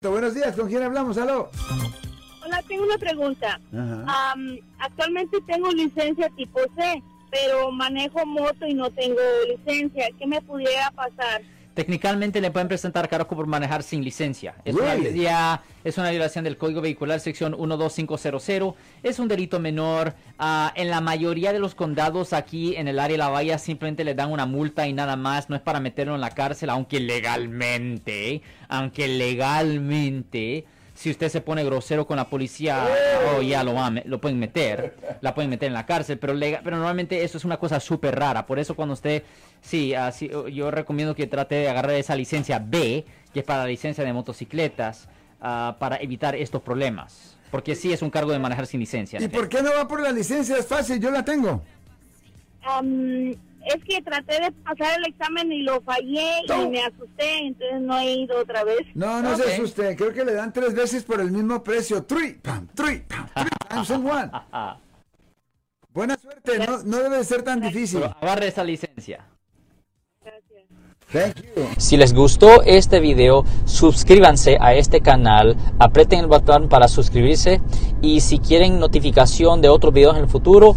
Buenos días, ¿con quién hablamos? Aló. Hola, tengo una pregunta. Am, actualmente tengo licencia tipo C, pero manejo moto y no tengo licencia. ¿Qué me pudiera pasar? Técnicamente le pueden presentar cargo por manejar sin licencia. Es, una, Really? ya, es una violación del Código Vehicular, sección 12500. Es un delito menor. Ah, en la mayoría de los condados aquí en el área de la Bahía simplemente le dan una multa y nada más. No es para meterlo en la cárcel, aunque legalmente, aunque legalmente, si usted se pone grosero con la policía, oh, ya lo, va lo pueden meter, la pueden meter en la cárcel, pero, lega- pero normalmente eso es una cosa súper rara. Por eso cuando usted, sí, así, yo recomiendo que trate de agarrar esa licencia B, que es para la licencia de motocicletas, ah, para evitar estos problemas. Porque sí es un cargo de manejar sin licencia. ¿Y por qué no va por la licencia? Es fácil, yo la tengo. Am, es que traté de pasar el examen y lo fallé y No. me asusté, entonces no he ido otra vez. No, no Ok. se asuste. Creo que le dan tres veces por el mismo precio. Three, pam, three, pam, three times in one. Buena suerte, no, no debe ser tan difícil. pero agarre esa licencia. Gracias. Thank you. Si les gustó este video, suscríbanse a este canal, aprieten el botón para suscribirse y si quieren notificación de otros videos en el futuro,